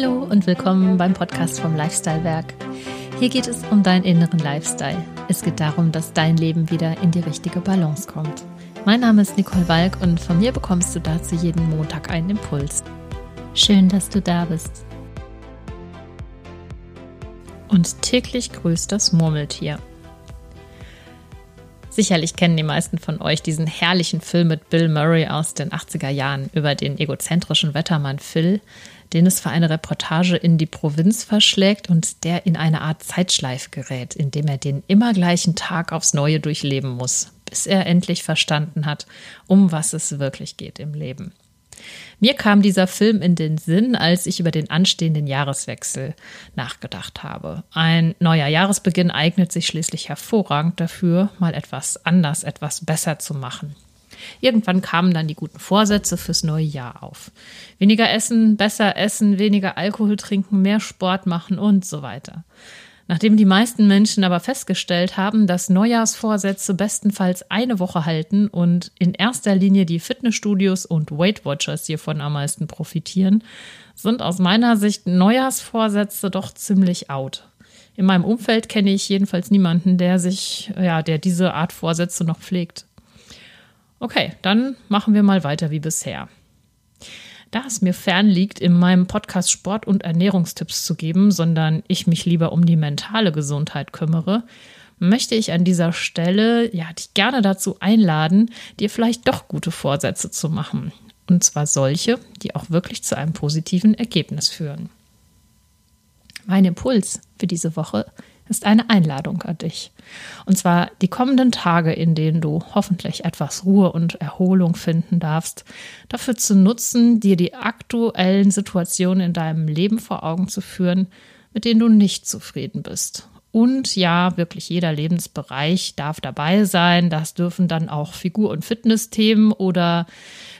Hallo und willkommen beim Podcast vom Lifestyle Werk. Hier geht es um deinen inneren Lifestyle. Es geht darum, dass dein Leben wieder in die richtige Balance kommt. Mein Name ist Nicole Walk und von mir bekommst du dazu jeden Montag einen Impuls. Schön, dass du da bist. Und täglich grüßt das Murmeltier. Sicherlich kennen die meisten von euch diesen herrlichen Film mit Bill Murray aus den 80er Jahren über den egozentrischen Wettermann Phil, den es für eine Reportage in die Provinz verschlägt und der in eine Art Zeitschleife gerät, indem er den immer gleichen Tag aufs Neue durchleben muss, bis er endlich verstanden hat, um was es wirklich geht im Leben. Mir kam dieser Film in den Sinn, als ich über den anstehenden Jahreswechsel nachgedacht habe. Ein neuer Jahresbeginn eignet sich schließlich hervorragend dafür, mal etwas anders, etwas besser zu machen. Irgendwann kamen dann die guten Vorsätze fürs neue Jahr auf. Weniger essen, besser essen, weniger Alkohol trinken, mehr Sport machen und so weiter. Nachdem die meisten Menschen aber festgestellt haben, dass Neujahrsvorsätze bestenfalls eine Woche halten und in erster Linie die Fitnessstudios und Weight Watchers hiervon am meisten profitieren, sind aus meiner Sicht Neujahrsvorsätze doch ziemlich out. In meinem Umfeld kenne ich jedenfalls niemanden, der sich, ja, der diese Art Vorsätze noch pflegt. Okay, dann machen wir mal weiter wie bisher. Da es mir fern liegt, in meinem Podcast Sport- und Ernährungstipps zu geben, sondern ich mich lieber um die mentale Gesundheit kümmere, möchte ich an dieser Stelle ja dich gerne dazu einladen, dir vielleicht doch gute Vorsätze zu machen. Und zwar solche, die auch wirklich zu einem positiven Ergebnis führen. Mein Impuls für diese Woche ist eine Einladung an dich. Und zwar die kommenden Tage, in denen du hoffentlich etwas Ruhe und Erholung finden darfst, dafür zu nutzen, dir die aktuellen Situationen in deinem Leben vor Augen zu führen, mit denen du nicht zufrieden bist. Und ja, wirklich jeder Lebensbereich darf dabei sein. Das dürfen dann auch Figur- und Fitnessthemen oder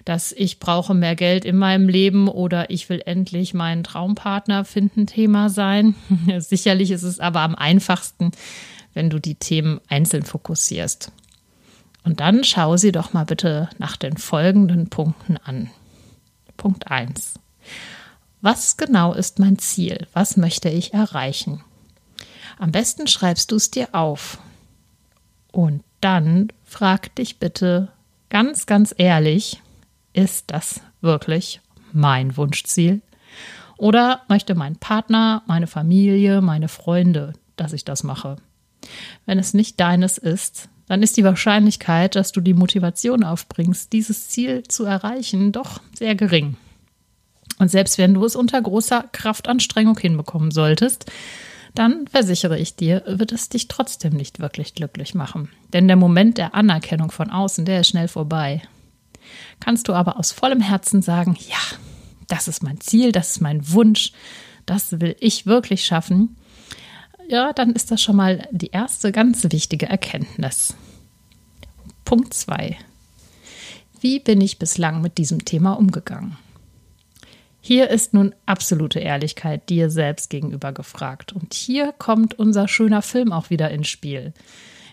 dass ich brauche mehr Geld in meinem Leben oder ich will endlich meinen Traumpartner finden Thema sein. Sicherlich ist es aber am einfachsten, wenn du die Themen einzeln fokussierst. Und dann schau sie doch mal bitte nach den folgenden Punkten an. Punkt 1. Was genau ist mein Ziel? Was möchte ich erreichen? Am besten schreibst du es dir auf. Und dann frag dich bitte ganz, ganz ehrlich, ist das wirklich mein Wunschziel? Oder möchte mein Partner, meine Familie, meine Freunde, dass ich das mache? Wenn es nicht deines ist, dann ist die Wahrscheinlichkeit, dass du die Motivation aufbringst, dieses Ziel zu erreichen, doch sehr gering. Und selbst wenn du es unter großer Kraftanstrengung hinbekommen solltest, dann versichere ich dir, wird es dich trotzdem nicht wirklich glücklich machen. Denn der Moment der Anerkennung von außen, der ist schnell vorbei kannst du aber aus vollem Herzen sagen, ja, das ist mein Ziel, das ist mein Wunsch, das will ich wirklich schaffen, ja, dann ist das schon mal die erste ganz wichtige Erkenntnis. Punkt 2. Wie bin ich bislang mit diesem Thema umgegangen? Hier ist nun absolute Ehrlichkeit dir selbst gegenüber gefragt. Und hier kommt unser schöner Film auch wieder ins Spiel.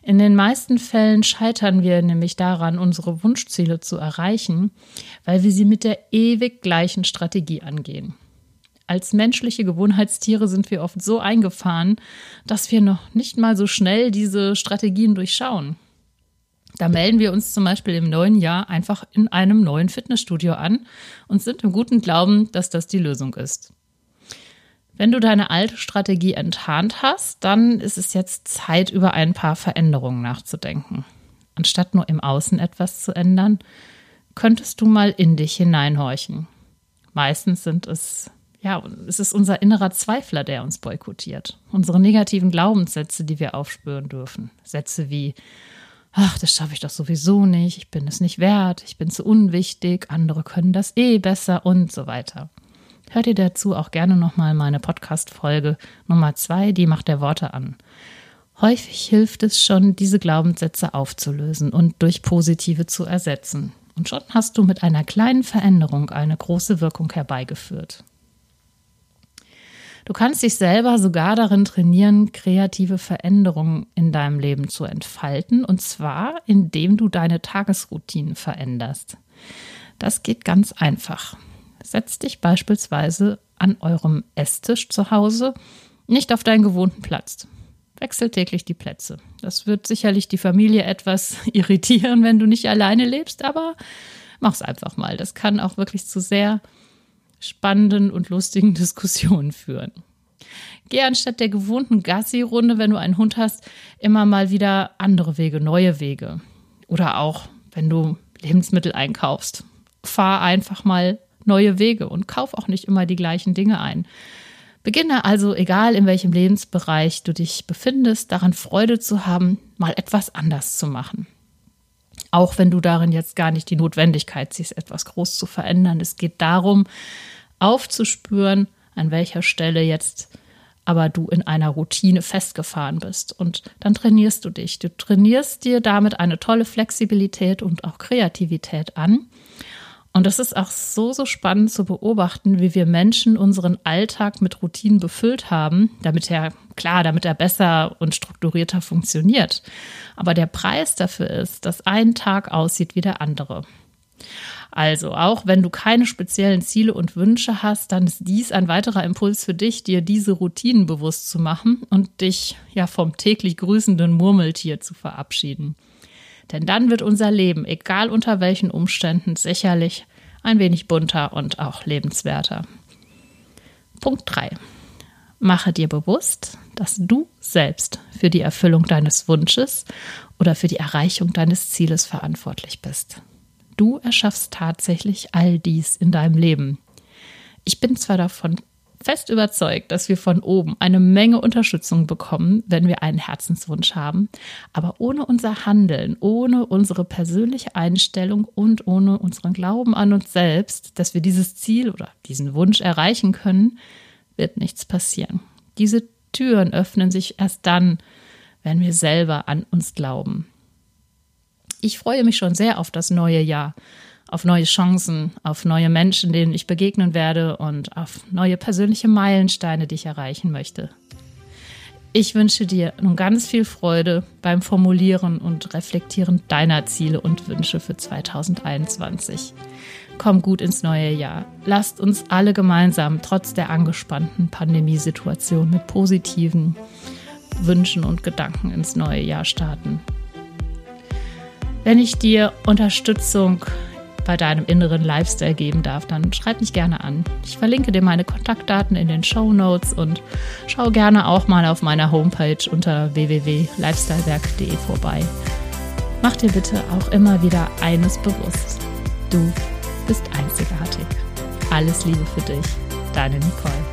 In den meisten Fällen scheitern wir nämlich daran, unsere Wunschziele zu erreichen, weil wir sie mit der ewig gleichen Strategie angehen. Als menschliche Gewohnheitstiere sind wir oft so eingefahren, dass wir noch nicht mal so schnell diese Strategien durchschauen. Da melden wir uns zum Beispiel im neuen Jahr einfach in einem neuen Fitnessstudio an und sind im guten Glauben, dass das die Lösung ist. Wenn du deine alte Strategie enttarnt hast, dann ist es jetzt Zeit, über ein paar Veränderungen nachzudenken. Anstatt nur im Außen etwas zu ändern, könntest du mal in dich hineinhorchen. Meistens sind es, ja, es ist unser innerer Zweifler, der uns boykottiert. Unsere negativen Glaubenssätze, die wir aufspüren dürfen. Sätze wie, ach, das schaffe ich doch sowieso nicht, ich bin es nicht wert, ich bin zu unwichtig, andere können das eh besser und so weiter. Hör dir dazu auch gerne nochmal meine Podcast-Folge Nummer zwei, die Macht der Worte an. Häufig hilft es schon, diese Glaubenssätze aufzulösen und durch positive zu ersetzen. Und schon hast du mit einer kleinen Veränderung eine große Wirkung herbeigeführt. Du kannst dich selber sogar darin trainieren, kreative Veränderungen in deinem Leben zu entfalten, und zwar indem du deine Tagesroutinen veränderst. Das geht ganz einfach. Setz dich beispielsweise an eurem Esstisch zu Hause, nicht auf deinen gewohnten Platz. Wechsel täglich die Plätze. Das wird sicherlich die Familie etwas irritieren, wenn du nicht alleine lebst, aber mach's einfach mal. Das kann auch wirklich zu sehr spannenden und lustigen Diskussionen führen. Geh anstatt der gewohnten Gassi-Runde, wenn du einen Hund hast, immer mal wieder andere Wege, neue Wege. Oder auch, wenn du Lebensmittel einkaufst. Fahr einfach mal neue Wege und kauf auch nicht immer die gleichen Dinge ein. Beginne also, egal in welchem Lebensbereich du dich befindest, daran Freude zu haben, mal etwas anders zu machen. Auch wenn du darin jetzt gar nicht die Notwendigkeit siehst, etwas groß zu verändern. Es geht darum, aufzuspüren, an welcher Stelle jetzt aber du in einer Routine festgefahren bist. Und dann trainierst du dich. Du trainierst dir damit eine tolle Flexibilität und auch Kreativität an. Und es ist auch so, so spannend zu beobachten, wie wir Menschen unseren Alltag mit Routinen befüllt haben, damit er, klar, damit er besser und strukturierter funktioniert. Aber der Preis dafür ist, dass ein Tag aussieht wie der andere. Also, auch wenn du keine speziellen Ziele und Wünsche hast, dann ist dies ein weiterer Impuls für dich, dir diese Routinen bewusst zu machen und dich ja vom täglich grüßenden Murmeltier zu verabschieden. Denn dann wird unser Leben, egal unter welchen Umständen, sicherlich ein wenig bunter und auch lebenswerter. Punkt 3. Mache dir bewusst, dass du selbst für die Erfüllung deines Wunsches oder für die Erreichung deines Zieles verantwortlich bist. Du erschaffst tatsächlich all dies in deinem Leben. Ich bin zwar davon fest überzeugt, dass wir von oben eine Menge Unterstützung bekommen, wenn wir einen Herzenswunsch haben. Aber ohne unser Handeln, ohne unsere persönliche Einstellung und ohne unseren Glauben an uns selbst, dass wir dieses Ziel oder diesen Wunsch erreichen können, wird nichts passieren. Diese Türen öffnen sich erst dann, wenn wir selber an uns glauben. Ich freue mich schon sehr auf das neue Jahr auf neue Chancen, auf neue Menschen, denen ich begegnen werde und auf neue persönliche Meilensteine, die ich erreichen möchte. Ich wünsche dir nun ganz viel Freude beim Formulieren und Reflektieren deiner Ziele und Wünsche für 2021. Komm gut ins neue Jahr. Lasst uns alle gemeinsam trotz der angespannten Pandemiesituation mit positiven Wünschen und Gedanken ins neue Jahr starten. Wenn ich dir Unterstützung bei deinem inneren Lifestyle geben darf, dann schreib mich gerne an. Ich verlinke dir meine Kontaktdaten in den Show Notes und schau gerne auch mal auf meiner Homepage unter www.lifestylewerk.de vorbei. Mach dir bitte auch immer wieder eines bewusst. Du bist einzigartig. Alles Liebe für dich, deine Nicole.